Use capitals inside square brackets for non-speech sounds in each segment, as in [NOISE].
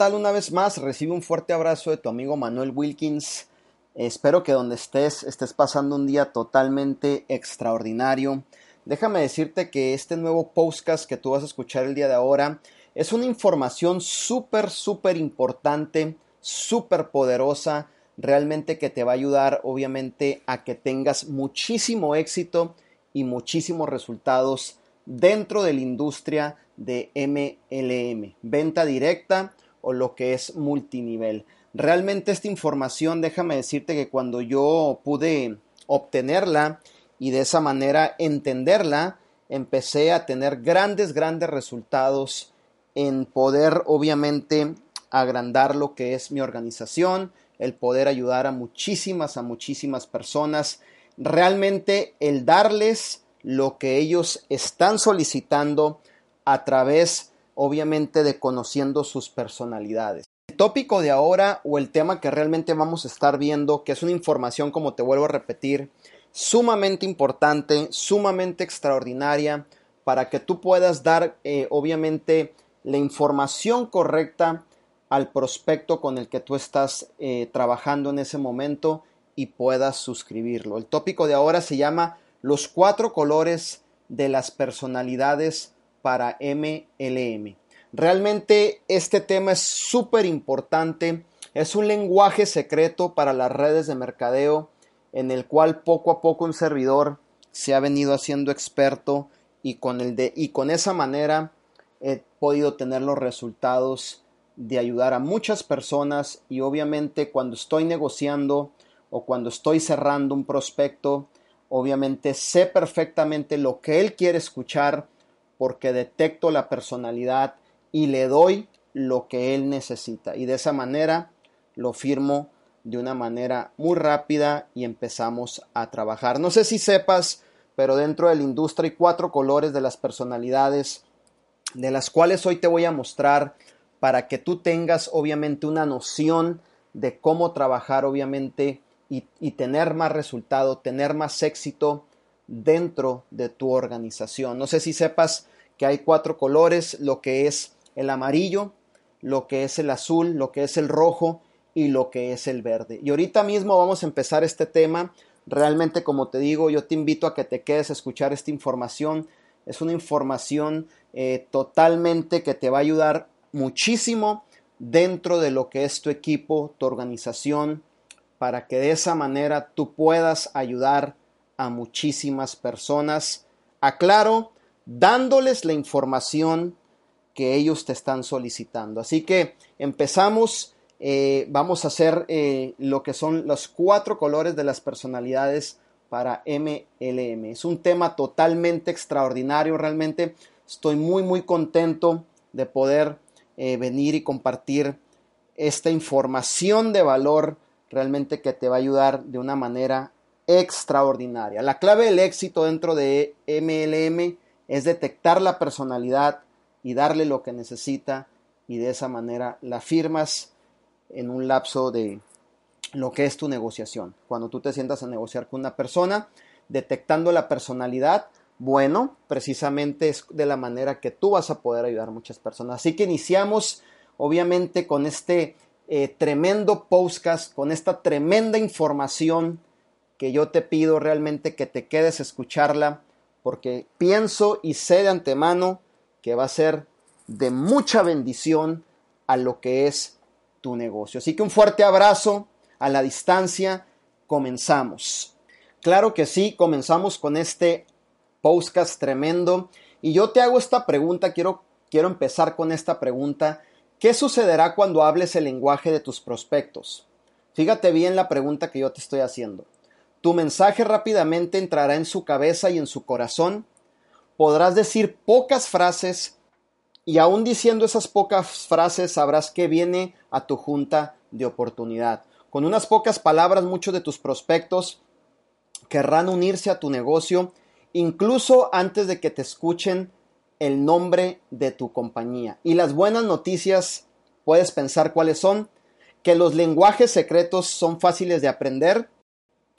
Hola, ¿qué tal? Una vez más, recibe un fuerte abrazo de tu amigo Manuel Wilkins. Espero que donde estés estés pasando un día totalmente extraordinario. Déjame decirte que este nuevo podcast que tú vas a escuchar el día de ahora es una información súper, súper importante, súper poderosa, realmente que te va a ayudar obviamente a que tengas muchísimo éxito y muchísimos resultados dentro de la industria de MLM, venta directa o lo que es multinivel. Realmente esta información, déjame decirte que cuando yo pude obtenerla y de esa manera entenderla, empecé a tener grandes, grandes resultados en poder obviamente agrandar lo que es mi organización, el poder ayudar a muchísimas, a muchísimas personas, realmente el darles lo que ellos están solicitando a través, obviamente, de conociendo sus personalidades. El tópico de ahora o el tema que realmente vamos a estar viendo, que es una información, como te vuelvo a repetir, sumamente importante, sumamente extraordinaria, para que tú puedas dar, eh, obviamente, la información correcta al prospecto con el que tú estás eh, trabajando en ese momento y puedas suscribirlo. El tópico de ahora se llama los cuatro colores de las personalidades para MLM. Realmente este tema es súper importante. Es un lenguaje secreto para las redes de mercadeo en el cual poco a poco un servidor se ha venido haciendo experto y con, el de, y con esa manera he podido tener los resultados de ayudar a muchas personas y obviamente cuando estoy negociando o cuando estoy cerrando un prospecto Obviamente sé perfectamente lo que él quiere escuchar porque detecto la personalidad y le doy lo que él necesita. Y de esa manera lo firmo de una manera muy rápida y empezamos a trabajar. No sé si sepas, pero dentro de la industria hay cuatro colores de las personalidades, de las cuales hoy te voy a mostrar para que tú tengas obviamente una noción de cómo trabajar obviamente y, tener más resultado, tener más éxito dentro de tu organización. No sé si sepas que hay cuatro colores, lo que es el amarillo, lo que es el azul, lo que es el rojo y lo que es el verde. Y ahorita mismo vamos a empezar este tema. Realmente, como te digo, yo te invito a que te quedes a escuchar esta información. Es una información eh, totalmente que te va a ayudar muchísimo dentro de lo que es tu equipo, tu organización, para que de esa manera tú puedas ayudar a muchísimas personas. Aclaro, dándoles la información que ellos te están solicitando. Así que empezamos, eh, vamos a hacer eh, lo que son los cuatro colores de las personalidades para MLM. Es un tema totalmente extraordinario, realmente estoy muy muy contento de poder eh, venir y compartir esta información de valor realmente que te va a ayudar de una manera extraordinaria. La clave del éxito dentro de MLM es detectar la personalidad y darle lo que necesita y de esa manera la firmas en un lapso de lo que es tu negociación. Cuando tú te sientas a negociar con una persona, detectando la personalidad, bueno, precisamente es de la manera que tú vas a poder ayudar a muchas personas. Así que iniciamos obviamente con este eh, tremendo podcast, con esta tremenda información que yo te pido realmente que te quedes a escucharla, porque pienso y sé de antemano que va a ser de mucha bendición a lo que es tu negocio. Así que un fuerte abrazo a la distancia, comenzamos. Claro que sí, comenzamos con este podcast tremendo y yo te hago esta pregunta, quiero, quiero empezar con esta pregunta ¿Qué sucederá cuando hables el lenguaje de tus prospectos? Fíjate bien la pregunta que yo te estoy haciendo. Tu mensaje rápidamente entrará en su cabeza y en su corazón. Podrás decir pocas frases y aún diciendo esas pocas frases sabrás que viene a tu junta de oportunidad. Con unas pocas palabras muchos de tus prospectos querrán unirse a tu negocio incluso antes de que te escuchen el nombre de tu compañía. Y las buenas noticias, puedes pensar cuáles son, que los lenguajes secretos son fáciles de aprender.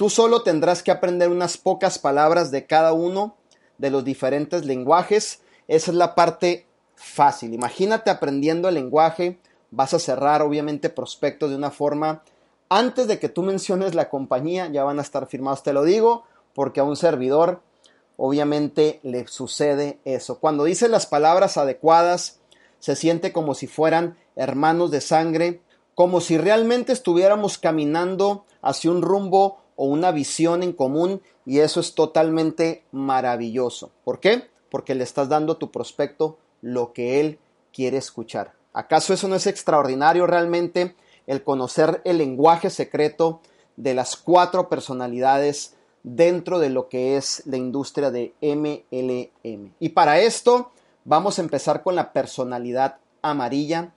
Tú solo tendrás que aprender unas pocas palabras de cada uno de los diferentes lenguajes. Esa es la parte fácil. Imagínate aprendiendo el lenguaje vas a cerrar obviamente prospectos de una forma antes de que tú menciones la compañía, ya van a estar firmados, te lo digo, porque a un servidor obviamente le sucede eso. Cuando dice las palabras adecuadas, se siente como si fueran hermanos de sangre, como si realmente estuviéramos caminando hacia un rumbo o una visión en común y eso es totalmente maravilloso. ¿Por qué? Porque le estás dando a tu prospecto lo que él quiere escuchar. ¿Acaso eso no es extraordinario realmente el conocer el lenguaje secreto de las cuatro personalidades dentro de lo que es la industria de MLM? Y para esto vamos a empezar con la personalidad amarilla.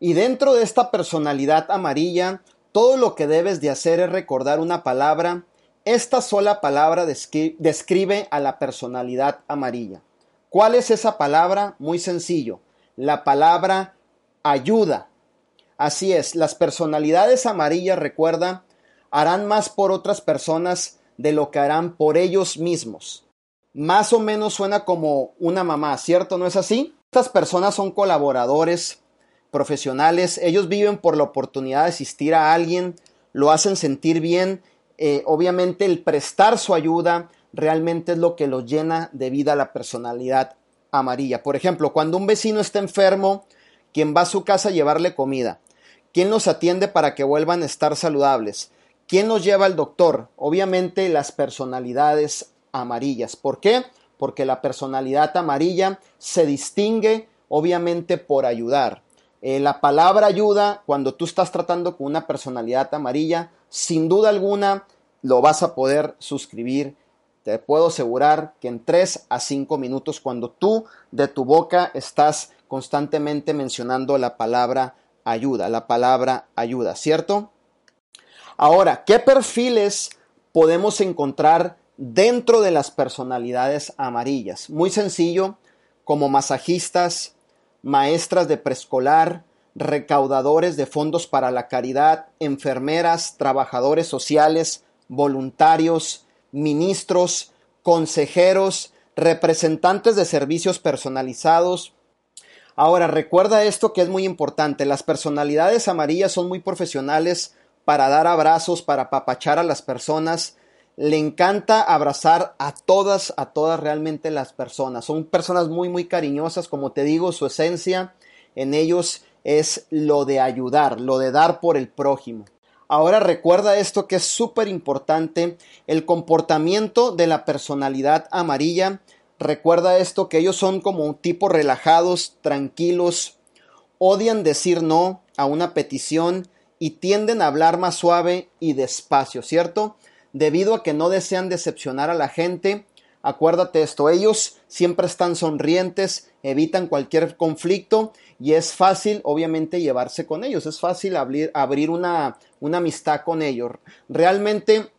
Y dentro de esta personalidad amarilla, todo lo que debes de hacer es recordar una palabra. Esta sola palabra describe a la personalidad amarilla. ¿Cuál es esa palabra? Muy sencillo. La palabra ayuda. Así es, las personalidades amarillas, recuerda, harán más por otras personas de lo que harán por ellos mismos. Más o menos suena como una mamá, ¿cierto? ¿No es así? Estas personas son colaboradores profesionales, ellos viven por la oportunidad de asistir a alguien, lo hacen sentir bien, eh, obviamente el prestar su ayuda, realmente es lo que lo llena de vida la personalidad amarilla. Por ejemplo, cuando un vecino está enfermo, quien va a su casa a llevarle comida, quién los atiende para que vuelvan a estar saludables, quién los lleva al doctor, obviamente las personalidades amarillas. ¿Por qué? Porque la personalidad amarilla se distingue obviamente por ayudar. Eh, la palabra ayuda, cuando tú estás tratando con una personalidad amarilla, sin duda alguna lo vas a poder suscribir te puedo asegurar que en 3 a 5 minutos, cuando tú de tu boca estás constantemente mencionando la palabra ayuda, la palabra ayuda, ¿cierto? Ahora, ¿qué perfiles podemos encontrar dentro de las personalidades amarillas? Muy sencillo, como masajistas, maestras de preescolar, recaudadores de fondos para la caridad, enfermeras, trabajadores sociales, voluntarios, ministros, consejeros, representantes de servicios personalizados. Ahora, recuerda esto que es muy importante. Las personalidades amarillas son muy profesionales para dar abrazos, para apapachar a las personas. Le encanta abrazar a todas, a todas realmente las personas. Son personas muy, muy cariñosas. Como te digo, su esencia en ellos es lo de ayudar, lo de dar por el prójimo. Ahora recuerda esto que es súper importante, el comportamiento de la personalidad amarilla. Recuerda esto que ellos son como un tipo relajados, tranquilos, odian decir no a una petición y tienden a hablar más suave y despacio, ¿cierto? Debido a que no desean decepcionar a la gente, acuérdate esto, ellos siempre están sonrientes, evitan cualquier conflicto y es fácil obviamente llevarse con ellos, es fácil abrir, abrir una, una amistad con ellos. Realmente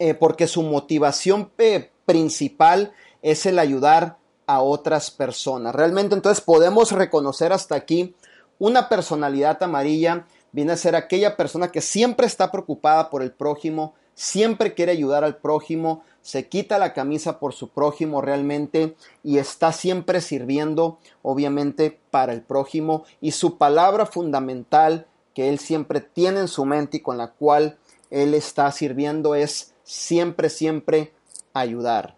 eh, porque su motivación eh, principal es el ayudar a otras personas. Realmente entonces podemos reconocer hasta aquí una personalidad amarilla viene a ser aquella persona que siempre está preocupada por el prójimo, siempre quiere ayudar al prójimo, se quita la camisa por su prójimo realmente y está siempre sirviendo obviamente para el prójimo. Y su palabra fundamental que él siempre tiene en su mente y con la cual él está sirviendo es siempre, siempre ayudar.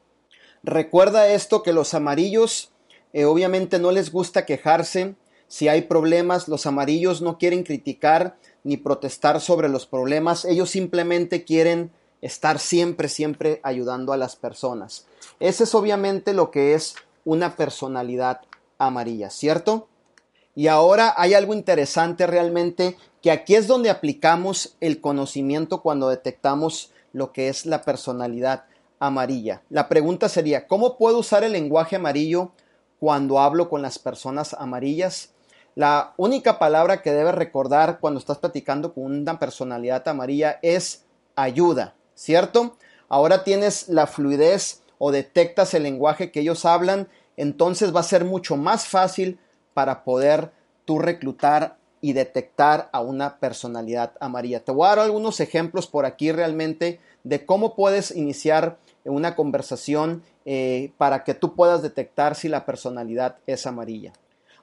Recuerda esto que los amarillos eh, obviamente no les gusta quejarse, si hay problemas, los amarillos no quieren criticar ni protestar sobre los problemas, ellos simplemente quieren estar siempre, siempre ayudando a las personas. Ese es obviamente lo que es una personalidad amarilla, ¿cierto? Y ahora hay algo interesante realmente, que aquí es donde aplicamos el conocimiento cuando detectamos lo que es la personalidad amarilla. La pregunta sería, ¿cómo puedo usar el lenguaje amarillo cuando hablo con las personas amarillas? La única palabra que debes recordar cuando estás platicando con una personalidad amarilla es ayuda. ¿cierto? Ahora tienes la fluidez o detectas el lenguaje que ellos hablan, entonces va a ser mucho más fácil para poder tú reclutar y detectar a una personalidad amarilla. Te voy a dar algunos ejemplos por aquí realmente de cómo puedes iniciar una conversación eh, para que tú puedas detectar si la personalidad es amarilla.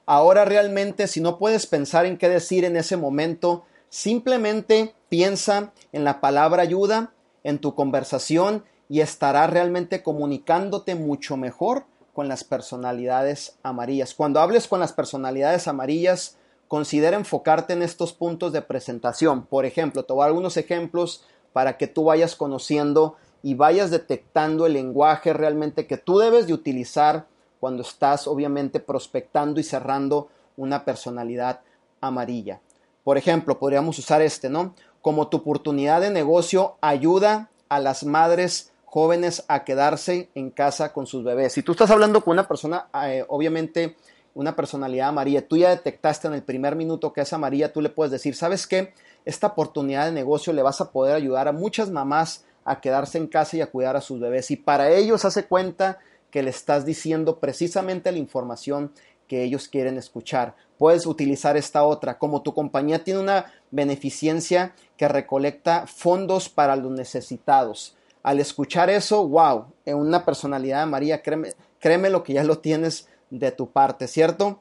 Ahora realmente si no puedes pensar en qué decir en ese momento, simplemente piensa en la palabra ayuda en tu conversación y estarás realmente comunicándote mucho mejor con las personalidades amarillas. Cuando hables con las personalidades amarillas, considera enfocarte en estos puntos de presentación. Por ejemplo, te voy a dar algunos ejemplos para que tú vayas conociendo y vayas detectando el lenguaje realmente que tú debes de utilizar cuando estás obviamente prospectando y cerrando una personalidad amarilla. Por ejemplo, podríamos usar este, ¿no? Como tu oportunidad de negocio ayuda a las madres jóvenes a quedarse en casa con sus bebés. Si tú estás hablando con una persona, eh, obviamente una personalidad amarilla, tú ya detectaste en el primer minuto que es amarilla, tú le puedes decir, ¿sabes qué? Esta oportunidad de negocio le vas a poder ayudar a muchas mamás a quedarse en casa y a cuidar a sus bebés. Y para ellos hace cuenta que le estás diciendo precisamente la información que ellos quieren escuchar. Puedes utilizar esta otra. Como tu compañía tiene una beneficencia que recolecta fondos para los necesitados. Al escuchar eso, wow, en una personalidad de María, créeme, créeme lo que ya lo tienes de tu parte, ¿cierto?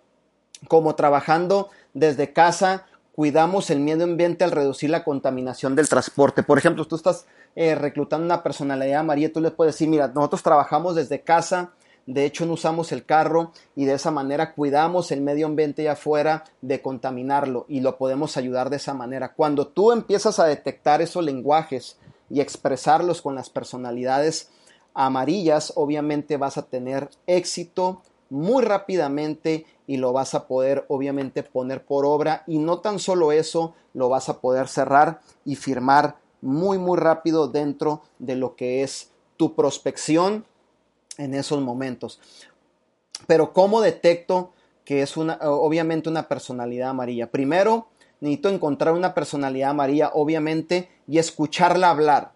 Como trabajando desde casa, cuidamos el medio ambiente al reducir la contaminación del transporte. Por ejemplo, tú estás eh, reclutando una personalidad María, tú le puedes decir, mira, nosotros trabajamos desde casa, de hecho no usamos el carro y de esa manera cuidamos el medio ambiente allá afuera de contaminarlo y lo podemos ayudar de esa manera. Cuando tú empiezas a detectar esos lenguajes y expresarlos con las personalidades amarillas, obviamente vas a tener éxito muy rápidamente y lo vas a poder obviamente poner por obra y no tan solo eso, lo vas a poder cerrar y firmar muy muy rápido dentro de lo que es tu prospección en esos momentos. Pero ¿cómo detecto que es una obviamente una personalidad amarilla? Primero, necesito encontrar una personalidad amarilla obviamente y escucharla hablar.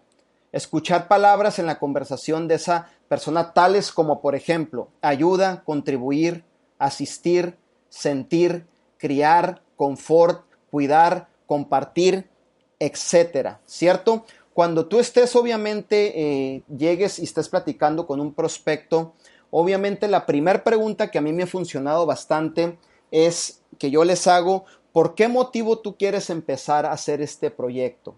Escuchar palabras en la conversación de esa persona tales como por ejemplo ayuda, contribuir, asistir, sentir, criar, confort, cuidar, compartir, etcétera, ¿cierto? Cuando tú estés, obviamente, eh, llegues y estés platicando con un prospecto, obviamente la primera pregunta que a mí me ha funcionado bastante es que yo les hago, ¿por qué motivo tú quieres empezar a hacer este proyecto?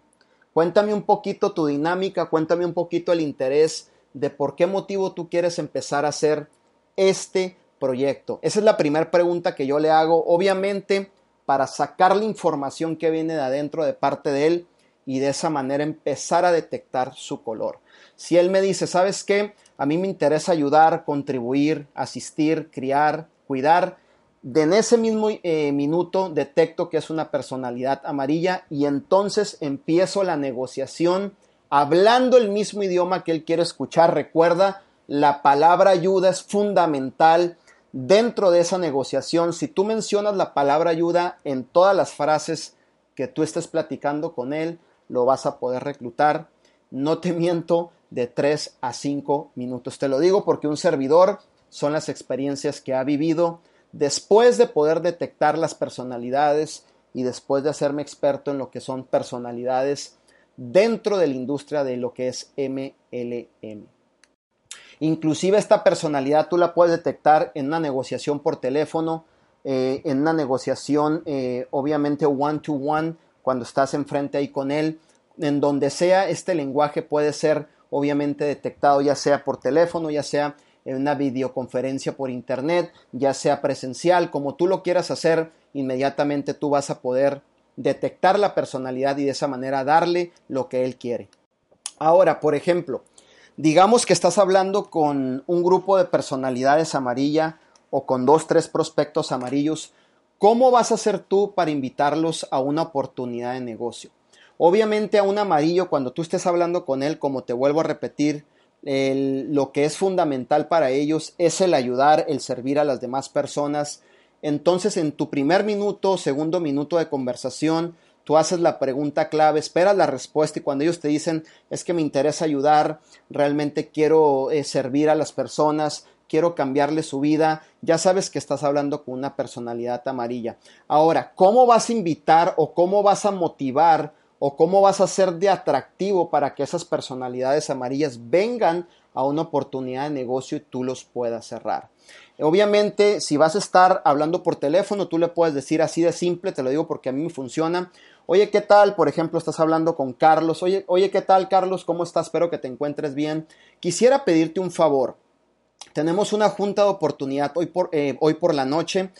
Cuéntame un poquito tu dinámica, cuéntame un poquito el interés de por qué motivo tú quieres empezar a hacer este proyecto. Esa es la primera pregunta que yo le hago, obviamente, para sacar la información que viene de adentro de parte de él y de esa manera empezar a detectar su color. Si él me dice, ¿sabes qué? A mí me interesa ayudar, contribuir, asistir, criar, cuidar. De en ese mismo eh, minuto detecto que es una personalidad amarilla y entonces empiezo la negociación hablando el mismo idioma que él quiere escuchar. Recuerda, la palabra ayuda es fundamental dentro de esa negociación. Si tú mencionas la palabra ayuda en todas las frases que tú estés platicando con él, lo vas a poder reclutar. No te [LAUGHS] miento, de 3 a 5 minutos. Te lo digo porque un servidor son las experiencias que ha vivido después de poder detectar las personalidades y después de hacerme experto en lo que son personalidades dentro de la industria de lo que es MLM. Inclusive esta personalidad tú la puedes detectar en una negociación por teléfono, eh, en una negociación eh, obviamente one to one cuando estás enfrente ahí con él, en donde sea este lenguaje puede ser obviamente detectado ya sea por teléfono, ya sea en una videoconferencia por internet, ya sea presencial, como tú lo quieras hacer, inmediatamente tú vas a poder detectar la personalidad y de esa manera darle lo que él quiere. Ahora, por ejemplo, digamos que estás hablando con un grupo de personalidades amarilla o con dos, tres prospectos amarillos ¿Cómo vas a hacer tú para invitarlos a una oportunidad de negocio? Obviamente a un amarillo, cuando tú estés hablando con él, como te vuelvo a repetir, lo que es fundamental para ellos es el ayudar, el servir a las demás personas. Entonces, en tu primer minuto, segundo minuto de conversación, tú haces la pregunta clave, esperas la respuesta y cuando ellos te dicen es que me interesa ayudar, realmente quiero eh, servir a las personas, quiero cambiarle su vida, ya sabes que estás hablando con una personalidad amarilla. Ahora, ¿cómo vas a invitar o cómo vas a motivar o cómo vas a ser de atractivo para que esas personalidades amarillas vengan a una oportunidad de negocio y tú los puedas cerrar. Obviamente, si vas a estar hablando por teléfono, tú le puedes decir así de simple, te lo digo porque a mí me funciona. Oye, ¿qué tal? Por ejemplo, estás hablando con Carlos. Oye, oye, ¿qué tal, Carlos? ¿Cómo estás? Espero que te encuentres bien. Quisiera pedirte un favor. Tenemos una junta de oportunidad hoy por, eh, hoy por la noche.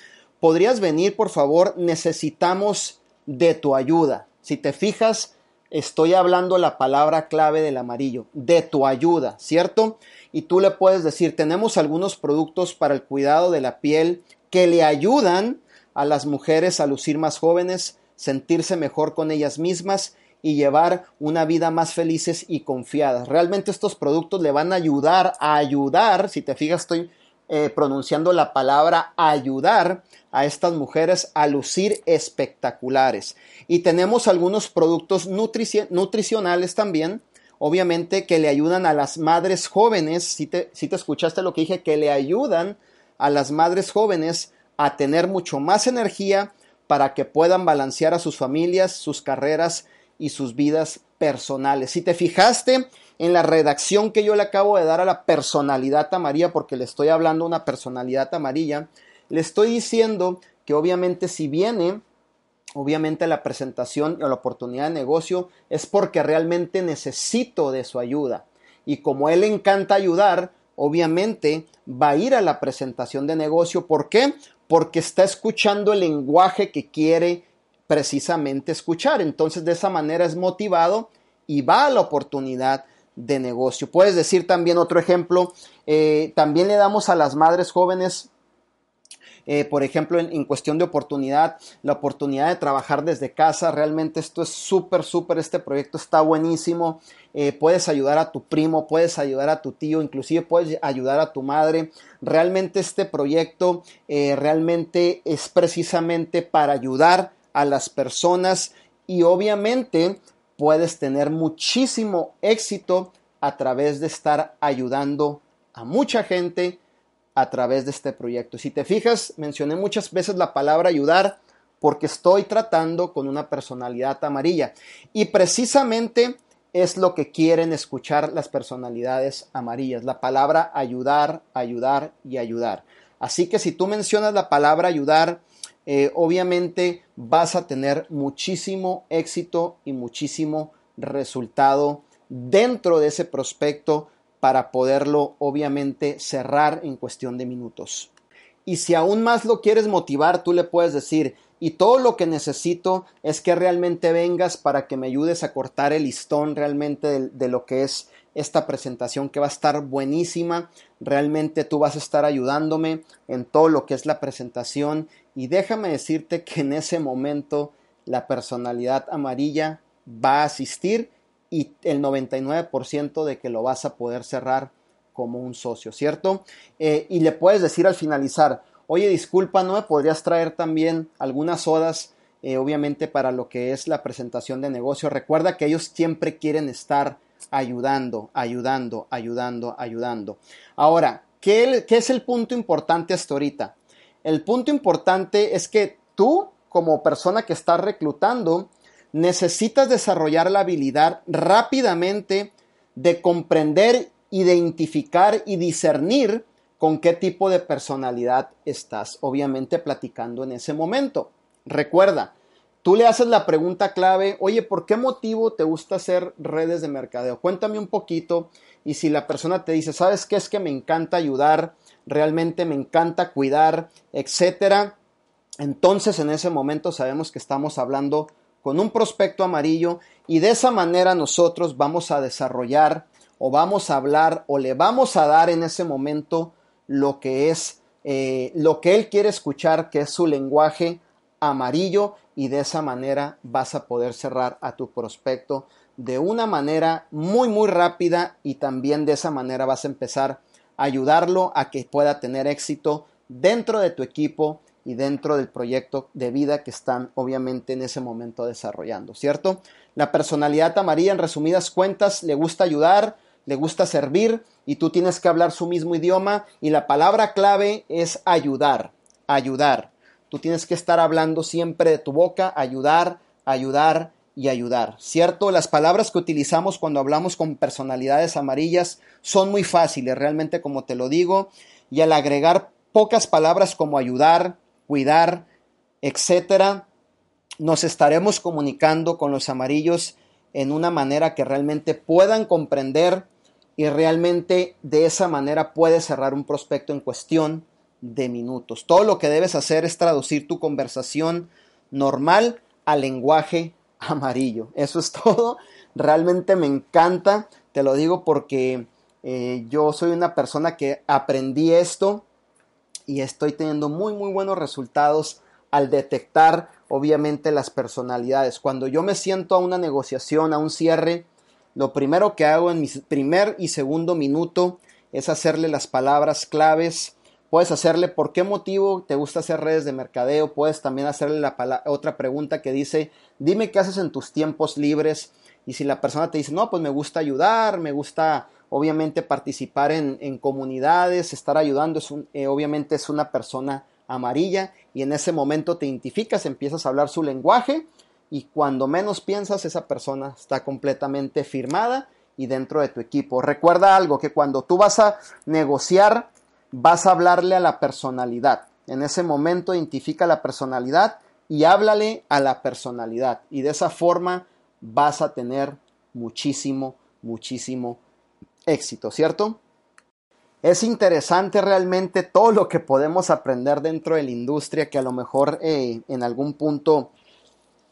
¿Podrías venir, por favor? Necesitamos de tu ayuda. Si te fijas, estoy hablando la palabra clave del amarillo, de tu ayuda, ¿cierto? Y tú le puedes decir, tenemos algunos productos para el cuidado de la piel que le ayudan a las mujeres a lucir más jóvenes, sentirse mejor con ellas mismas y llevar una vida más felices y confiadas. Realmente estos productos le van a ayudar a ayudar, si te fijas estoy eh, pronunciando la palabra ayudar a estas mujeres a lucir espectaculares. Y tenemos algunos productos nutricionales también, obviamente, que le ayudan a las madres jóvenes, si te, si te escuchaste lo que dije, que le ayudan a las madres jóvenes a tener mucho más energía para que puedan balancear a sus familias, sus carreras y sus vidas personales. Si te fijaste en la redacción que yo le acabo de dar a la personalidad amarilla, porque le estoy hablando una personalidad amarilla, le estoy diciendo que obviamente si viene, obviamente la presentación o la oportunidad de negocio es porque realmente necesito de su ayuda. Y como él encanta ayudar, obviamente va a ir a la presentación de negocio. ¿Por qué? Porque está escuchando el lenguaje que quiere precisamente escuchar. Entonces de esa manera es motivado y va a la oportunidad de negocio. Puedes decir también otro ejemplo, eh, también le damos a las madres jóvenes eh, por ejemplo, en, cuestión de oportunidad, la oportunidad de trabajar desde casa. Realmente esto es súper, súper, este proyecto está buenísimo. Eh, puedes ayudar a tu primo, puedes ayudar a tu tío, inclusive puedes ayudar a tu madre. Realmente este proyecto realmente es precisamente para ayudar a las personas y obviamente puedes tener muchísimo éxito a través de estar ayudando a mucha gente a través de este proyecto. Si te fijas, mencioné muchas veces la palabra ayudar porque estoy tratando con una personalidad amarilla y precisamente es lo que quieren escuchar las personalidades amarillas, la palabra ayudar, ayudar y ayudar. Así que si tú mencionas la palabra ayudar, eh, obviamente vas a tener muchísimo éxito y muchísimo resultado dentro de ese prospecto para poderlo obviamente cerrar en cuestión de minutos. Y si aún más lo quieres motivar, tú le puedes decir, y todo lo que necesito es que realmente vengas para que me ayudes a cortar el listón realmente de lo que es esta presentación que va a estar buenísima. Realmente tú vas a estar ayudándome en todo lo que es la presentación y déjame decirte que en ese momento la personalidad amarilla va a asistir y el 99% de que lo vas a poder cerrar como un socio, ¿cierto? Eh, y le puedes decir al finalizar, oye, disculpa, ¿no me podrías traer también algunas sodas, eh, obviamente, para lo que es la presentación de negocio? Recuerda que ellos siempre quieren estar ayudando, ayudando, ayudando, ayudando. Ahora, ¿qué, es el punto importante hasta ahorita? El punto importante es que tú, como persona que estás reclutando, necesitas desarrollar la habilidad rápidamente de comprender, identificar y discernir con qué tipo de personalidad estás obviamente platicando en ese momento. Recuerda, Tú le haces la pregunta clave, oye, ¿por qué motivo te gusta hacer redes de mercadeo? Cuéntame un poquito y si la persona te dice, ¿sabes qué es que me encanta ayudar? Realmente me encanta cuidar, etcétera. Entonces en ese momento sabemos que estamos hablando con un prospecto amarillo y de esa manera nosotros vamos a desarrollar o vamos a hablar o le vamos a dar en ese momento lo que es eh, lo que él quiere escuchar, que es su lenguaje amarillo y de esa manera vas a poder cerrar a tu prospecto de una manera muy muy rápida y también de esa manera vas a empezar a ayudarlo a que pueda tener éxito dentro de tu equipo y dentro del proyecto de vida que están obviamente en ese momento desarrollando, ¿cierto? La personalidad amarilla en resumidas cuentas le gusta ayudar, le gusta servir y tú tienes que hablar su mismo idioma y la palabra clave es ayudar, ayudar. Tú tienes que estar hablando siempre de tu boca, ayudar, ayudar y ayudar, ¿cierto? Las palabras que utilizamos cuando hablamos con personalidades amarillas son muy fáciles, realmente como te lo digo, y al agregar pocas palabras como ayudar, cuidar, etcétera, nos estaremos comunicando con los amarillos en una manera que realmente puedan comprender y realmente de esa manera puedes cerrar un prospecto en cuestión de minutos. Todo lo que debes hacer es traducir tu conversación normal al lenguaje amarillo. Eso es [LAUGHS] todo. Realmente me encanta. Te lo digo porque eh, yo soy una persona que aprendí esto y estoy teniendo muy, muy buenos resultados al detectar obviamente las personalidades. Cuando yo me siento a una negociación, a un cierre, lo primero que hago en mi primer y segundo minuto es hacerle las palabras claves. Puedes hacerle por qué motivo te gusta hacer redes de mercadeo. Puedes también hacerle la otra pregunta que dice, dime qué haces en tus tiempos libres. Y si la persona te dice, no, pues me gusta ayudar, me gusta obviamente participar en, comunidades, estar ayudando, es eh, obviamente es una persona amarilla y en ese momento te identificas, empiezas a hablar su lenguaje y cuando menos piensas esa persona está completamente firmada y dentro de tu equipo. Recuerda algo, que cuando tú vas a negociar vas a hablarle a la personalidad. En ese momento identifica la personalidad y háblale a la personalidad y de esa forma vas a tener muchísimo, muchísimo éxito, ¿cierto? Es interesante realmente todo lo que podemos aprender dentro de la industria que a lo mejor eh, en algún punto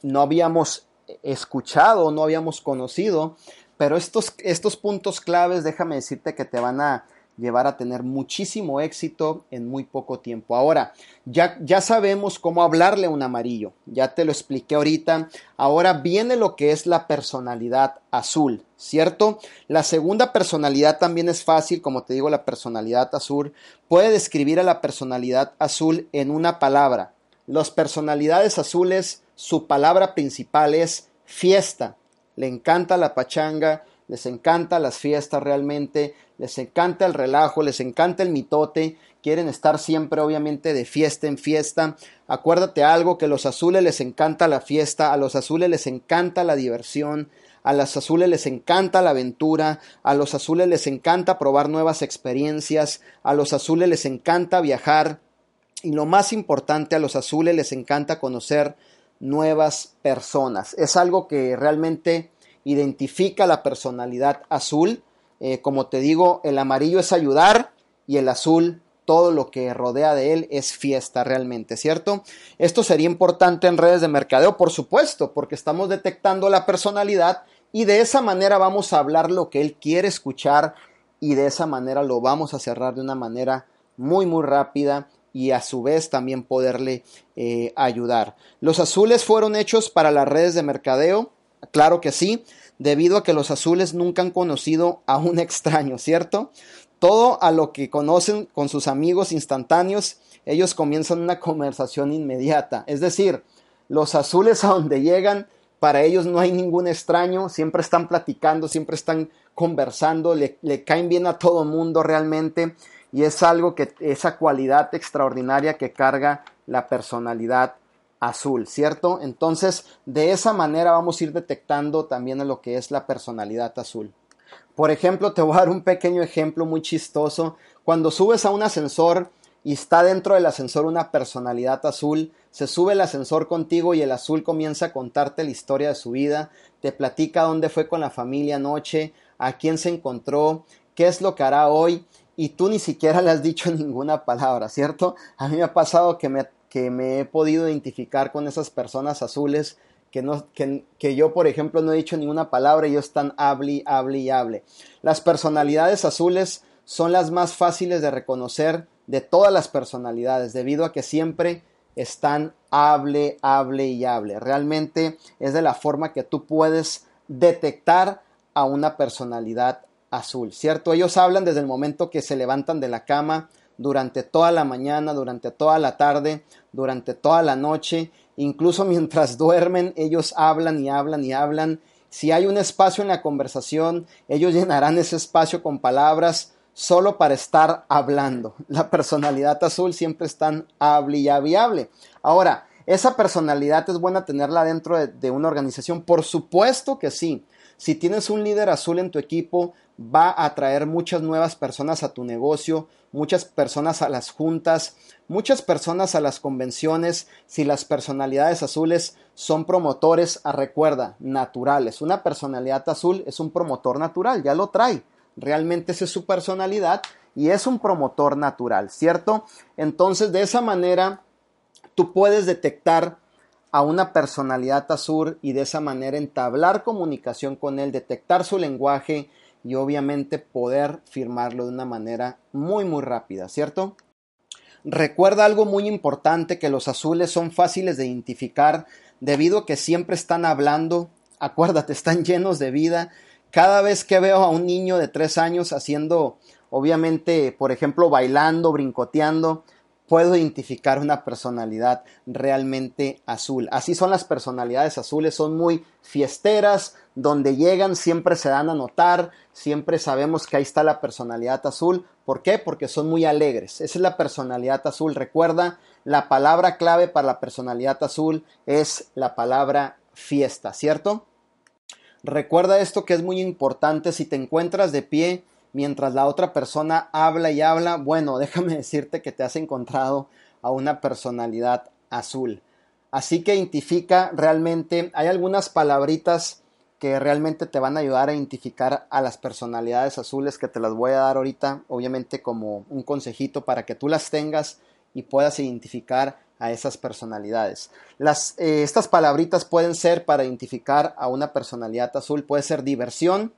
no habíamos escuchado, no habíamos conocido, pero estos, estos puntos claves, déjame decirte que te van a llevar a tener muchísimo éxito en muy poco tiempo. Ahora, ya, ya sabemos cómo hablarle a un amarillo, ya te lo expliqué ahorita. Ahora viene lo que es la personalidad azul, ¿cierto? La segunda personalidad también es fácil, como te digo, la personalidad azul puede describir a la personalidad azul en una palabra. Las personalidades azules, su palabra principal es fiesta. Le encanta la pachanga, les encanta las fiestas realmente, les encanta el relajo, les encanta el mitote, quieren estar siempre obviamente de fiesta en fiesta. Acuérdate algo que a los azules les encanta la fiesta, a los azules les encanta la diversión, a los azules les encanta la aventura, a los azules les encanta probar nuevas experiencias, a los azules les encanta viajar y lo más importante, a los azules les encanta conocer nuevas personas. Es algo que realmente identifica la personalidad azul eh, como te digo, el amarillo es ayudar y el azul todo lo que rodea de él es fiesta realmente, ¿cierto? Esto sería importante en redes de mercadeo, por supuesto, porque estamos detectando la personalidad y de esa manera vamos a hablar lo que él quiere escuchar y de esa manera lo vamos a cerrar de una manera muy muy rápida y a su vez también poderle eh, ayudar. Los azules fueron hechos para las redes de mercadeo, claro que sí, debido a que los azules nunca han conocido a un [LAUGHS] extraño, ¿cierto? Todo a lo que conocen con sus amigos instantáneos, ellos comienzan una conversación inmediata. Es decir, los azules a donde llegan, para ellos no hay ningún extraño, siempre están platicando, siempre están conversando, le, caen bien a todo mundo realmente y es algo que esa cualidad extraordinaria que carga la personalidad azul, ¿cierto? Entonces, de esa manera vamos a ir detectando también lo que es la personalidad azul. Por ejemplo, te voy a dar un pequeño ejemplo muy chistoso. Cuando subes a un ascensor y está dentro del ascensor una personalidad azul, se sube el ascensor contigo y el azul comienza a contarte la historia de su vida, te platica dónde fue con la familia anoche, a quién se encontró, qué es lo que hará hoy, y tú ni siquiera le has dicho [LAUGHS] ninguna palabra, ¿cierto? A mí me ha pasado que me que me he podido identificar con esas personas azules que, no, que, que, yo, por ejemplo, no he dicho ninguna palabra y ellos están hable, hable y hable. Las personalidades azules son las más fáciles de reconocer de todas las personalidades, debido a que siempre están hable, hable y hable. Realmente es de la forma que tú puedes detectar a una personalidad azul, ¿cierto? Ellos hablan desde el momento que se levantan de la cama, durante toda la mañana, durante toda la tarde, durante toda la noche, incluso mientras [LAUGHS] duermen, ellos hablan y hablan y hablan. Si hay un espacio en la conversación, ellos llenarán ese espacio con palabras solo para estar hablando. [LAUGHS] La personalidad azul siempre están hable y y hable. Ahora, ¿Esa personalidad es buena tenerla dentro de, de una organización? Por supuesto que sí. Si tienes un líder azul en tu equipo, va a atraer muchas nuevas personas a tu negocio, muchas personas a las juntas, muchas personas a las convenciones. Si las personalidades azules son promotores, a ah, recuerda, naturales. Una personalidad azul es un promotor natural, ya lo trae. Realmente esa es su personalidad y es un promotor natural, ¿cierto? Entonces, de esa manera, tú puedes detectar a una personalidad azul y de esa manera entablar comunicación con él, detectar su lenguaje y obviamente poder firmarlo de una manera muy muy rápida, ¿cierto? Recuerda algo muy importante que los azules son fáciles de identificar debido a que siempre están hablando, acuérdate, están llenos de vida. Cada vez que veo a un niño de tres años haciendo, obviamente, por ejemplo, bailando, brincoteando, puedo identificar una personalidad realmente azul. Así son las personalidades azules, son muy fiesteras, donde llegan siempre se dan a notar, siempre sabemos que ahí está la personalidad azul. ¿Por qué? Porque son muy alegres. Esa es la personalidad azul. Recuerda, la palabra clave para la personalidad azul es la palabra fiesta, ¿cierto? Recuerda esto que es muy importante si te encuentras de pie mientras la otra persona habla y habla, bueno, [LAUGHS] déjame decirte que te has encontrado a una personalidad azul. Así que identifica realmente, hay algunas palabritas que realmente te van a ayudar a identificar a las personalidades azules que te las voy a dar ahorita, obviamente como un consejito para que tú las tengas y puedas identificar a esas personalidades. Las, eh, estas palabritas pueden ser para identificar a una personalidad azul, puede ser diversión,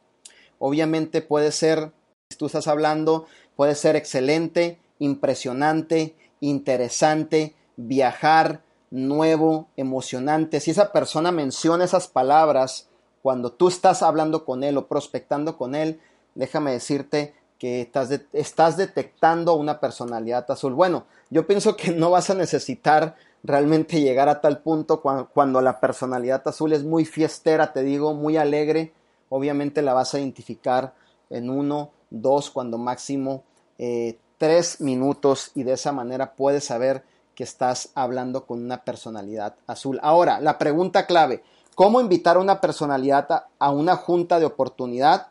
obviamente puede ser tú estás hablando puede ser excelente, impresionante, interesante, viajar, nuevo, emocionante. Si esa persona menciona esas palabras cuando tú estás hablando con él o prospectando con él, déjame decirte que estás, detectando una personalidad azul. Bueno, yo pienso que no vas a necesitar realmente llegar a tal punto cuando la personalidad azul es muy fiestera, te digo, muy alegre, obviamente la vas a identificar en uno dos, cuando máximo eh, tres minutos y de esa manera puedes saber que estás hablando con una personalidad azul. Ahora, la pregunta clave, ¿cómo invitar a una personalidad a, a una junta de oportunidad?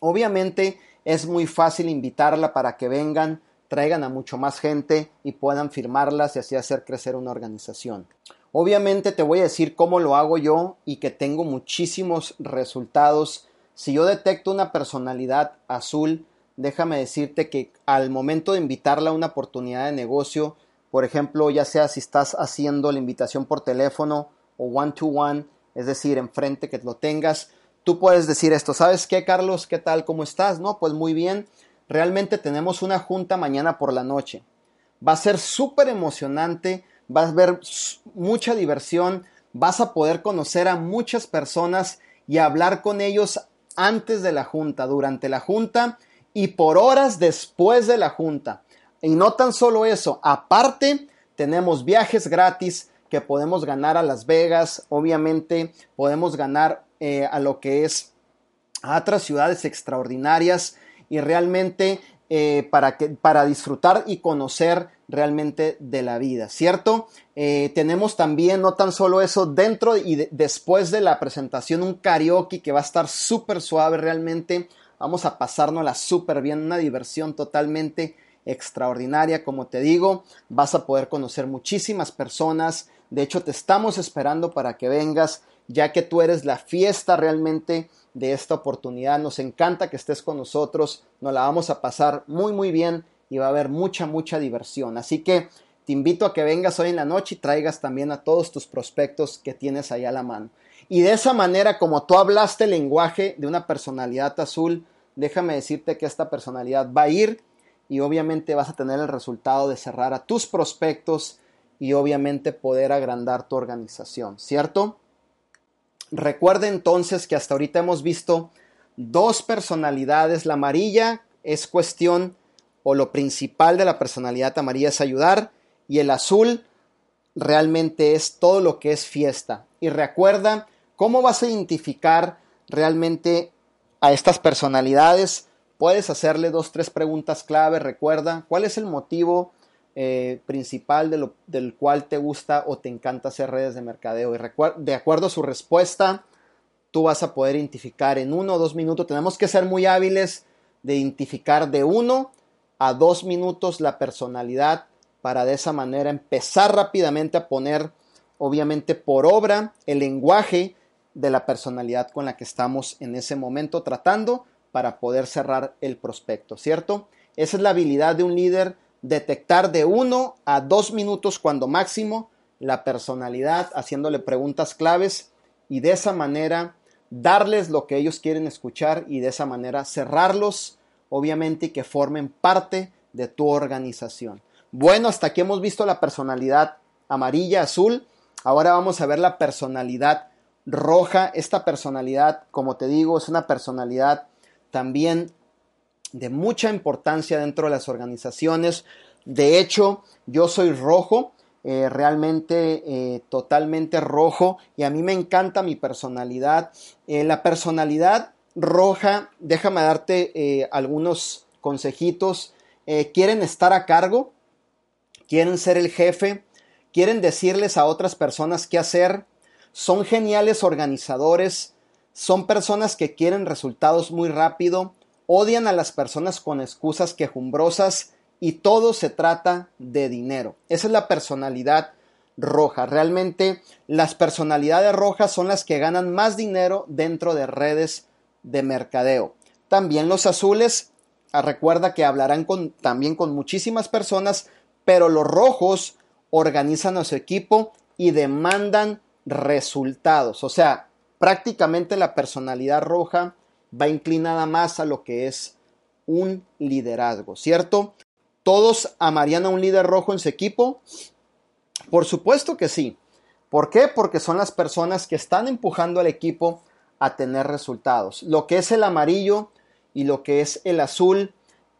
Obviamente es muy fácil invitarla para que vengan, traigan a mucho más gente y puedan firmarlas y así hacer crecer una organización. Obviamente te voy a decir cómo lo hago yo y que tengo muchísimos resultados si yo detecto una personalidad azul, déjame decirte que al momento de invitarla a una oportunidad de negocio, por ejemplo, ya sea si estás haciendo la invitación por teléfono o one to one, es decir, enfrente que lo tengas, tú puedes decir esto, ¿sabes qué, Carlos? ¿Qué tal? ¿Cómo estás? No, pues muy bien. Realmente tenemos una junta mañana por la noche. Va a ser súper emocionante, vas a ver mucha diversión, vas a poder conocer a muchas personas y hablar con ellos antes de la junta, durante la junta y por horas después de la junta. Y no tan solo eso, aparte tenemos viajes gratis que podemos ganar a Las Vegas, obviamente podemos ganar eh, a lo que es a otras ciudades extraordinarias y realmente eh, para, que, para disfrutar y conocer realmente de la vida, ¿cierto? Eh, tenemos también, no tan solo eso, dentro y después de la presentación, un karaoke que va a estar súper suave realmente. Vamos a pasárnosla súper bien, una diversión totalmente extraordinaria, como te digo, vas a poder conocer muchísimas personas. De hecho, te estamos esperando para que vengas, ya que tú eres la fiesta realmente de esta oportunidad. Nos encanta que estés con nosotros, nos la vamos a pasar muy muy bien y va a haber mucha mucha diversión. Así que te invito a que vengas hoy en la noche y traigas también a todos tus prospectos que tienes ahí a la mano. Y de esa manera, como tú hablaste el lenguaje de una personalidad azul, déjame decirte que esta personalidad va a ir y obviamente vas a tener el resultado de cerrar a tus prospectos y obviamente poder agrandar tu organización, ¿cierto? Recuerde entonces que hasta ahorita hemos visto dos personalidades. La amarilla es cuestión o lo principal de la personalidad amarilla es ayudar y el azul realmente es todo lo que es fiesta. Y recuerda cómo vas a identificar realmente a estas personalidades. Puedes hacerle dos, tres preguntas clave. Recuerda cuál es el motivo eh, principal del cual te gusta o te encanta hacer redes de mercadeo. Y de acuerdo a su respuesta, tú vas a poder identificar en uno o dos minutos. Tenemos que ser muy hábiles de identificar de uno a dos minutos la personalidad para de esa manera empezar rápidamente a poner, obviamente, por obra el lenguaje de la personalidad con la que estamos en ese momento tratando para poder cerrar el prospecto, ¿cierto? Esa es la habilidad de un líder, detectar de uno a dos minutos cuando máximo la personalidad, haciéndole preguntas claves y de esa manera darles lo que ellos quieren escuchar y de esa manera cerrarlos, obviamente, y que formen parte de tu organización. Bueno, hasta aquí hemos visto la personalidad amarilla, azul. Ahora vamos a ver la personalidad roja. Esta personalidad, como te digo, es una personalidad también de mucha importancia dentro de las organizaciones. De hecho, yo soy rojo, eh, realmente eh, totalmente rojo y a mí me encanta mi personalidad. Eh, la personalidad roja, déjame darte algunos consejitos. quieren estar a cargo, quieren ser el jefe, quieren decirles a otras personas qué hacer, son geniales organizadores, son personas que quieren resultados muy rápido, odian a las personas con excusas quejumbrosas y todo se trata de dinero. Esa es la personalidad roja. Realmente las personalidades rojas son las que ganan más dinero dentro de redes de mercadeo. También los azules, ah, recuerda que hablarán con, también con muchísimas personas, pero los rojos organizan a su equipo y demandan resultados. O sea, prácticamente la personalidad roja va inclinada más a lo que es un liderazgo, ¿cierto? ¿Todos amarían a un líder rojo en su equipo? Por supuesto que sí. ¿Por qué? Porque son las personas que están empujando al equipo a tener resultados. Lo que es el amarillo y lo que es el azul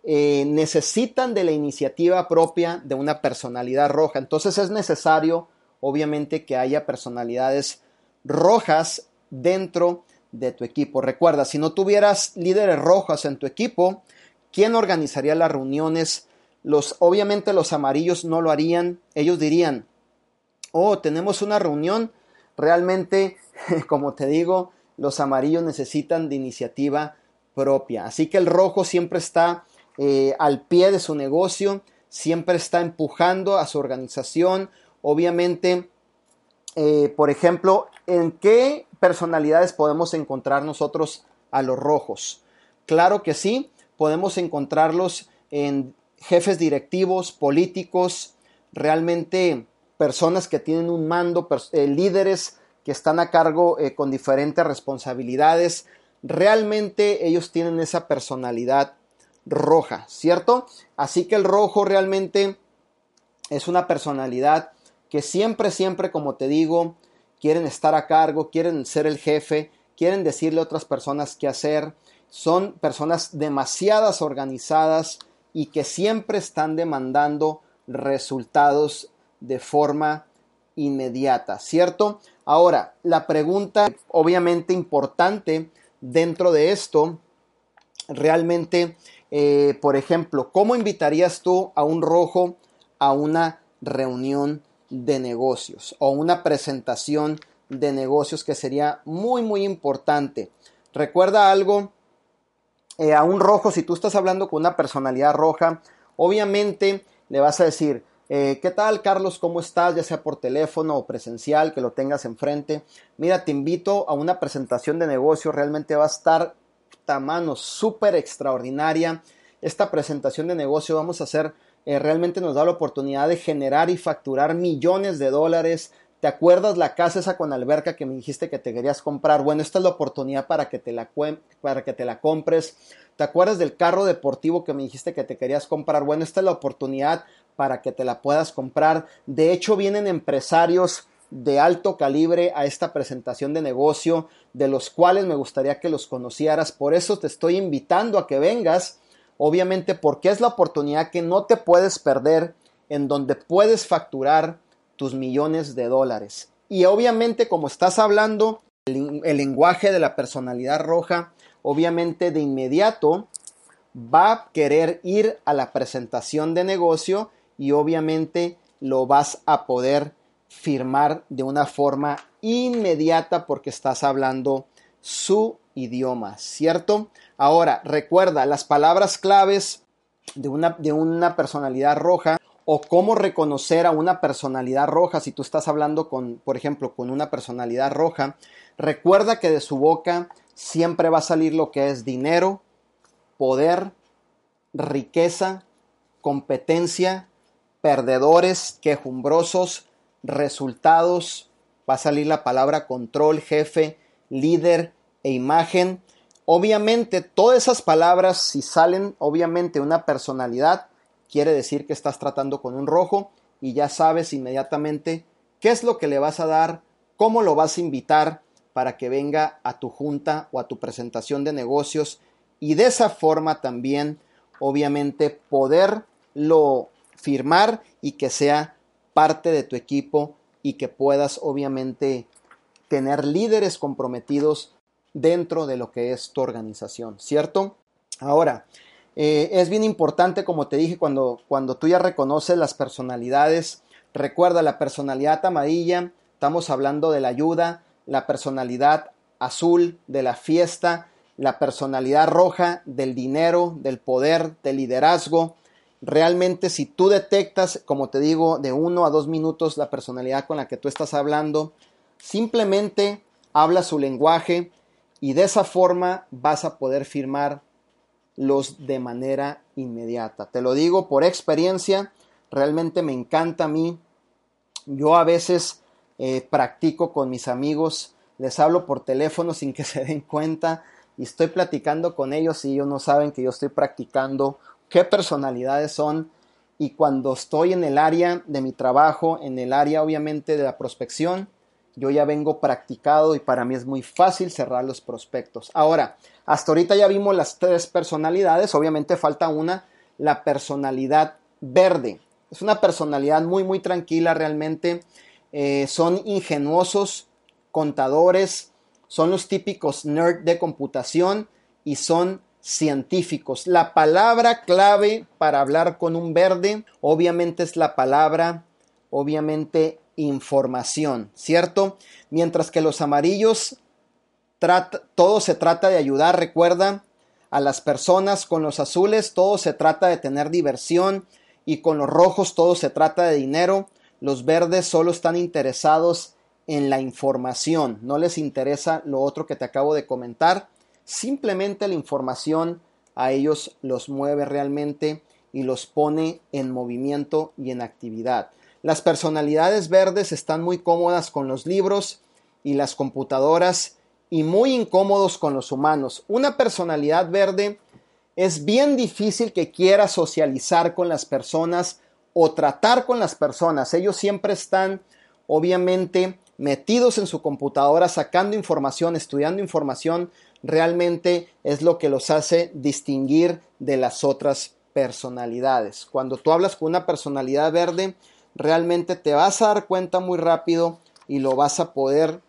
eh, necesitan de la iniciativa propia de una personalidad roja. Entonces es necesario, obviamente, que haya personalidades rojas dentro de tu equipo. Recuerda, si no tuvieras líderes rojas en tu equipo, ¿quién organizaría las reuniones? Los, obviamente los amarillos no lo harían. Ellos dirían, oh, tenemos una reunión. Realmente, [LAUGHS] como te digo, los amarillos necesitan de iniciativa propia. Así que el rojo siempre está eh, al pie de su negocio, siempre está empujando a su organización. Obviamente, eh, por ejemplo, ¿en qué personalidades podemos encontrar nosotros a los rojos? Claro que sí, podemos encontrarlos en jefes directivos, políticos, realmente personas que tienen un mando, eh, líderes que están a cargo con diferentes responsabilidades. Realmente ellos tienen esa personalidad roja, ¿cierto? Así que el rojo realmente es una personalidad que siempre, siempre, como te digo, quieren estar a cargo, quieren ser el jefe, quieren decirle a otras personas qué hacer. Son personas demasiadas organizadas y que siempre están demandando resultados de forma inmediata, ¿cierto? Ahora, la pregunta obviamente importante dentro de esto realmente eh, por ejemplo, ¿cómo invitarías tú a un rojo a una reunión de negocios o una presentación de negocios que sería muy, muy importante? Recuerda algo, eh, a un rojo, si tú estás hablando con una personalidad roja, obviamente le vas a decir, eh, ¿Qué tal, Carlos? ¿Cómo estás? Ya sea por teléfono o presencial, que lo tengas enfrente. Mira, te invito a una presentación de negocio. Realmente va a estar mano súper extraordinaria. Esta presentación de negocio vamos a hacer, eh, realmente nos da la oportunidad de generar y facturar millones de dólares. ¿Te acuerdas la casa esa con alberca que me dijiste que te querías comprar? Bueno, esta es la oportunidad para que te la, para que te la compres. ¿Te acuerdas del carro deportivo que me dijiste que te querías comprar? Bueno, esta es la oportunidad para que te la puedas comprar. De hecho, vienen empresarios de alto calibre a esta presentación de negocio, de los cuales me gustaría que los conocieras. Por eso te estoy invitando a que vengas, obviamente porque es la oportunidad que no te puedes perder, en donde puedes facturar tus millones de dólares. Y obviamente como estás hablando el, lenguaje de la personalidad roja, obviamente de inmediato va a querer ir a la presentación de negocio y obviamente lo vas a poder firmar de una forma inmediata porque estás hablando su ¿cierto? Ahora, recuerda las palabras claves de una, de una personalidad roja o cómo reconocer a una personalidad roja si tú estás hablando con, por ejemplo, con una personalidad roja. Recuerda que de su boca siempre va a salir lo que es dinero, poder, riqueza, competencia, perdedores, quejumbrosos, resultados, va a salir la palabra control, jefe, líder e imagen. Obviamente, todas esas palabras, si salen obviamente una personalidad, quiere decir que estás tratando con un rojo y ya sabes inmediatamente qué es lo que le vas a dar, cómo lo vas a invitar para que venga a tu junta o a tu presentación de negocios y de esa forma también, obviamente, poderlo firmar y que sea parte de tu equipo y que puedas obviamente tener líderes comprometidos dentro de lo que es tu organización, ¿cierto? Ahora, eh, es bien importante, como te dije, cuando, cuando tú ya reconoces las personalidades, recuerda la personalidad amarilla, estamos hablando de la ayuda, la personalidad azul de la fiesta, la personalidad roja del dinero, del poder, del liderazgo, Realmente si tú detectas, como te digo, de uno a dos minutos la personalidad con la que tú estás hablando, simplemente habla su lenguaje y de esa forma vas a poder firmar los de manera inmediata. Te lo digo por experiencia, realmente me encanta a mí. Yo a veces eh, practico con mis amigos, les hablo por teléfono sin que [LAUGHS] se den cuenta y estoy platicando con ellos y ellos no saben que yo estoy practicando qué personalidades son y cuando estoy en el área de mi trabajo, en el área obviamente de la prospección, yo ya vengo practicado y para mí es muy fácil cerrar los prospectos. Ahora, hasta ahorita ya vimos las tres personalidades, obviamente falta una, la personalidad verde. Es una personalidad muy, muy tranquila realmente. Eh, son ingenuosos, contadores, son los típicos nerd de computación y son científicos. La palabra clave para hablar con un verde obviamente es la palabra, obviamente, información, ¿cierto? Mientras que los amarillos, todo se trata de ayudar, recuerda, a las personas, con los azules todo se trata de tener diversión y con los rojos todo se trata de dinero. Los verdes solo están interesados en la información, no les interesa lo otro que te acabo de comentar. Simplemente la información a ellos los mueve realmente y los pone en movimiento y en actividad. Las personalidades verdes están muy cómodas con los libros y las computadoras y muy incómodos con los humanos. Una personalidad verde es bien difícil que quiera socializar con las personas o tratar con las personas. Ellos siempre están obviamente metidos en su computadora sacando información, estudiando información, realmente es lo que los hace distinguir de las otras personalidades. Cuando tú hablas con una personalidad verde, realmente te vas a dar cuenta muy rápido y lo vas a poder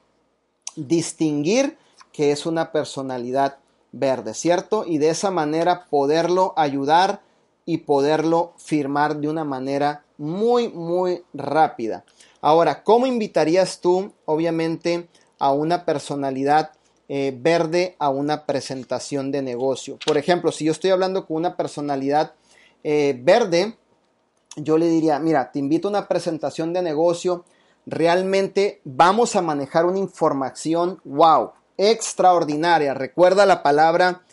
distinguir que es una personalidad verde, ¿cierto? Y de esa manera poderlo ayudar y poderlo firmar de una manera muy, muy rápida. Ahora, ¿cómo invitarías tú, obviamente, a una personalidad eh, verde a una presentación de negocio. Por ejemplo, si yo estoy hablando con una personalidad eh, verde, yo le diría, mira, te invito a una presentación de negocio, realmente vamos a manejar una información, wow, extraordinaria. Recuerda la palabra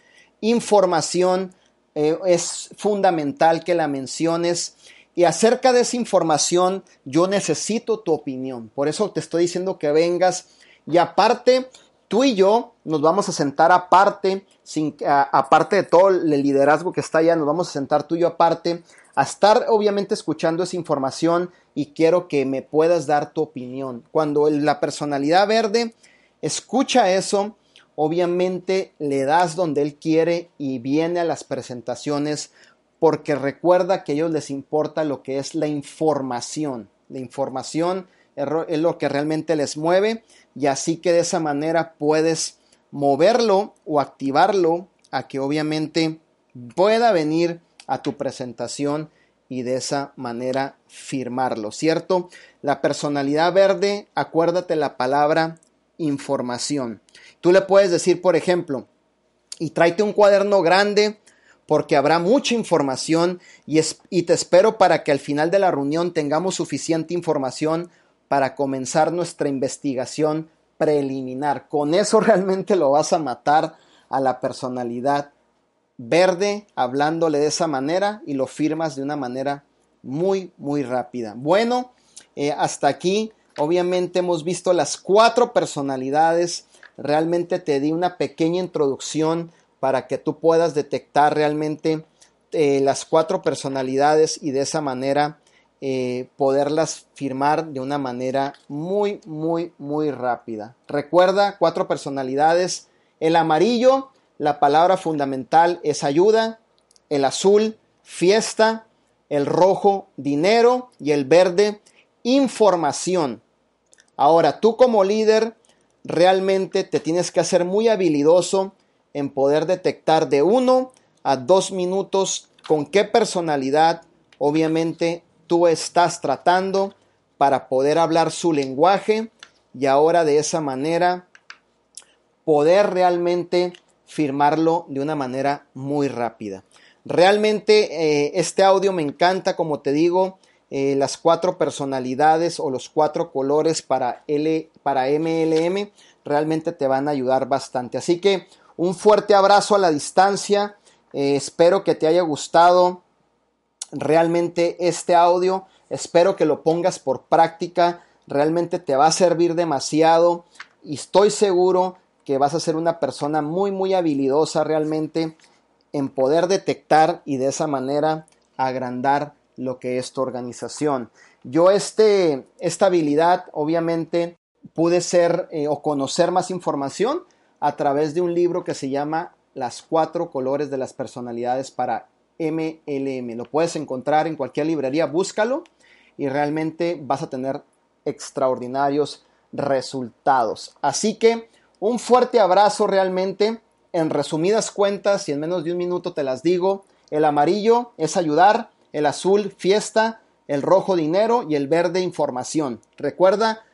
información, eh, es fundamental que la menciones. Y acerca de esa información, yo necesito tu opinión. Por eso te estoy diciendo que vengas. Y aparte, tú y yo nos vamos a sentar aparte, sin, aparte de todo el liderazgo que está allá, nos vamos a sentar tú y yo aparte, a estar obviamente escuchando esa información y quiero que me puedas dar tu opinión. Cuando la personalidad verde escucha eso, obviamente le das donde él quiere y viene a las presentaciones porque recuerda que a ellos les importa lo que es la información. La información es lo que realmente les mueve y así que de esa manera puedes moverlo o activarlo a que obviamente pueda venir a tu presentación y de esa manera firmarlo, ¿cierto? La personalidad verde, acuérdate la palabra información. Tú le puedes decir, por ejemplo, y tráete un cuaderno grande porque habrá mucha información y, y te espero para que al final de la reunión tengamos suficiente información para comenzar nuestra investigación preliminar. Con eso [LAUGHS] realmente lo vas a matar a la personalidad verde hablándole de esa manera y lo firmas de una manera muy, muy rápida. Bueno, eh, hasta aquí obviamente hemos visto las cuatro personalidades. Realmente te di una pequeña introducción para que tú puedas detectar realmente eh, las cuatro personalidades y de esa manera eh, poderlas firmar de una manera muy, muy, muy rápida. Recuerda, cuatro personalidades. El amarillo, la palabra fundamental es ayuda. El azul, fiesta. El rojo, dinero. Y el verde, información. Ahora, tú como líder, realmente te tienes que hacer muy habilidoso en poder detectar de uno a dos minutos con qué personalidad, obviamente, tú estás tratando para poder hablar su lenguaje y ahora de esa manera poder realmente firmarlo de una manera muy rápida. Realmente eh, este audio me encanta, como te digo, eh, las cuatro personalidades o los cuatro colores para, L, para MLM realmente te van a ayudar bastante. Así que un fuerte abrazo a la distancia. Eh, espero que te haya gustado realmente este audio. Espero que lo pongas por práctica. Realmente te va a servir demasiado. Y estoy seguro que vas a ser una persona muy, muy habilidosa realmente en poder detectar y de esa manera agrandar lo que es tu organización. Yo este, esta habilidad obviamente pude ser eh, o conocer más información a través de un libro que se llama Las cuatro colores de las personalidades para MLM. Lo puedes encontrar en cualquier librería, búscalo y realmente vas a tener extraordinarios resultados. Así que un fuerte abrazo realmente. En resumidas cuentas y en menos de un minuto te las digo, el amarillo es ayudar, el azul fiesta, el rojo dinero y el verde información. Recuerda,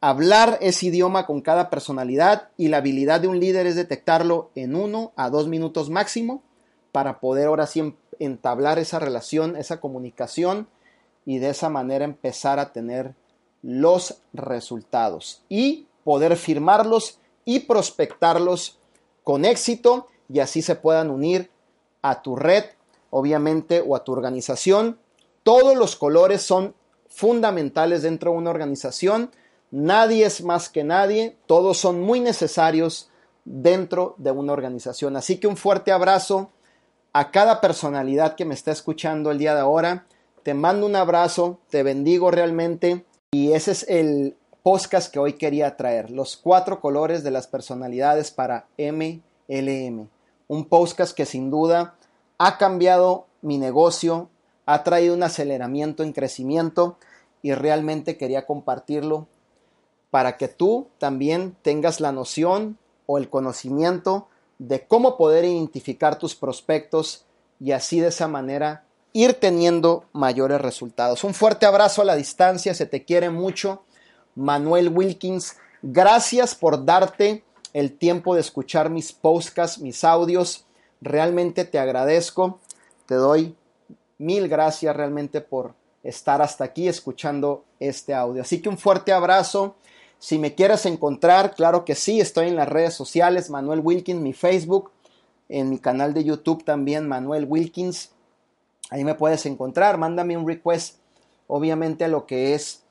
hablar ese idioma con cada personalidad y la habilidad de un líder es detectarlo en uno a dos minutos máximo para poder ahora sí entablar esa relación, esa comunicación y de esa manera empezar a tener los resultados y poder firmarlos y prospectarlos con éxito y así se puedan unir a tu red, obviamente, o a tu organización. Todos los colores son fundamentales dentro de una organización. Nadie es más que nadie. Todos son muy necesarios dentro de una organización. Así que un fuerte abrazo a cada personalidad que me está escuchando el día de ahora. Te mando un abrazo, te bendigo realmente y ese es el podcast que hoy quería traer, los cuatro colores de las personalidades para MLM. Un podcast que sin duda ha cambiado mi negocio, ha traído un aceleramiento en crecimiento y realmente quería compartirlo para que tú también tengas la noción o el conocimiento de cómo poder identificar tus prospectos y así de esa manera ir teniendo mayores resultados. Un fuerte abrazo a la distancia, se te quiere mucho. Manuel Wilkins, gracias por darte el tiempo de escuchar mis podcasts, mis audios. Realmente te agradezco. Te doy mil gracias realmente por estar hasta aquí escuchando este audio. Así que un fuerte abrazo. Si me quieres encontrar, claro que sí, estoy en las redes sociales, Manuel Wilkins, mi Facebook, en mi canal de YouTube también, Manuel Wilkins. Ahí me puedes encontrar, mándame un request, obviamente a lo que es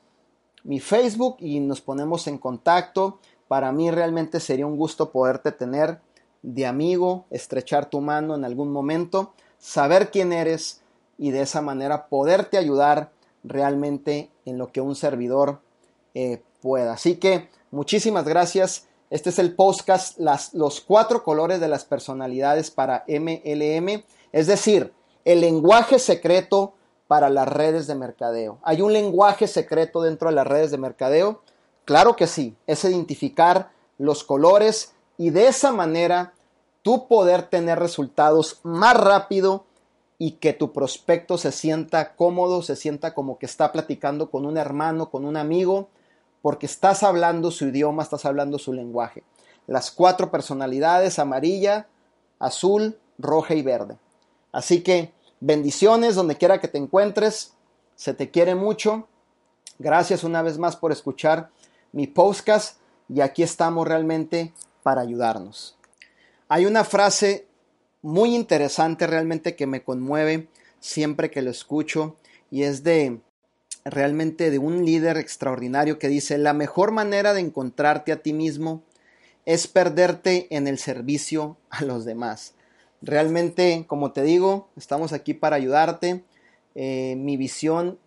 mi Facebook y nos ponemos en contacto. Para mí realmente sería un gusto poderte tener de amigo, estrechar tu mano en algún momento, saber quién eres y de esa manera poderte ayudar realmente en lo que un servidor eh, pueda. Así que muchísimas gracias. Este es el podcast, los cuatro colores de las personalidades para MLM, es decir, el lenguaje secreto para las redes de mercadeo. ¿Hay un lenguaje secreto dentro de las redes de mercadeo? Claro que sí, es identificar los colores y de esa manera tú poder tener resultados más rápido y que tu prospecto se sienta cómodo, se sienta como que está platicando con un hermano, con un amigo, porque estás hablando su idioma, estás hablando su lenguaje. Las cuatro personalidades, amarilla, azul, roja y verde. Así que bendiciones donde quiera que te encuentres, se te quiere mucho. Gracias una vez más por escuchar mi podcast y aquí estamos realmente para ayudarnos. Hay una frase muy interesante realmente que me conmueve siempre que lo escucho y es de realmente de un líder extraordinario que dice, la mejor manera de encontrarte a ti mismo es perderte en el servicio a los demás. Realmente, como te digo, estamos aquí para ayudarte. Eh, mi visión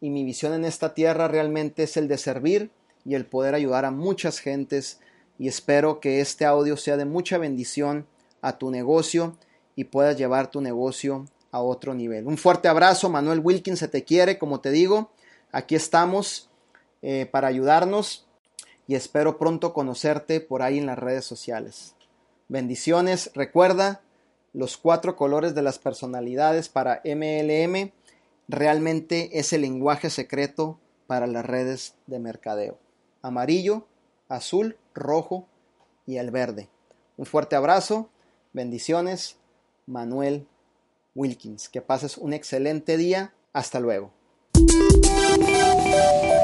y mi visión en esta tierra realmente es el de servir y el poder ayudar a muchas gentes y espero que este audio sea de mucha bendición a tu negocio y puedas llevar tu negocio a otro nivel. Un fuerte abrazo, Manuel Wilkins se te quiere, como te digo, aquí estamos eh, para ayudarnos y espero pronto conocerte por ahí en las redes sociales. Bendiciones, recuerda los cuatro colores de las personalidades para MLM realmente es el lenguaje secreto para las redes de mercadeo. Amarillo, azul, rojo y el verde. Un fuerte abrazo, bendiciones Manuel Wilkins. Que pases un excelente día. Hasta luego. どんどんどん」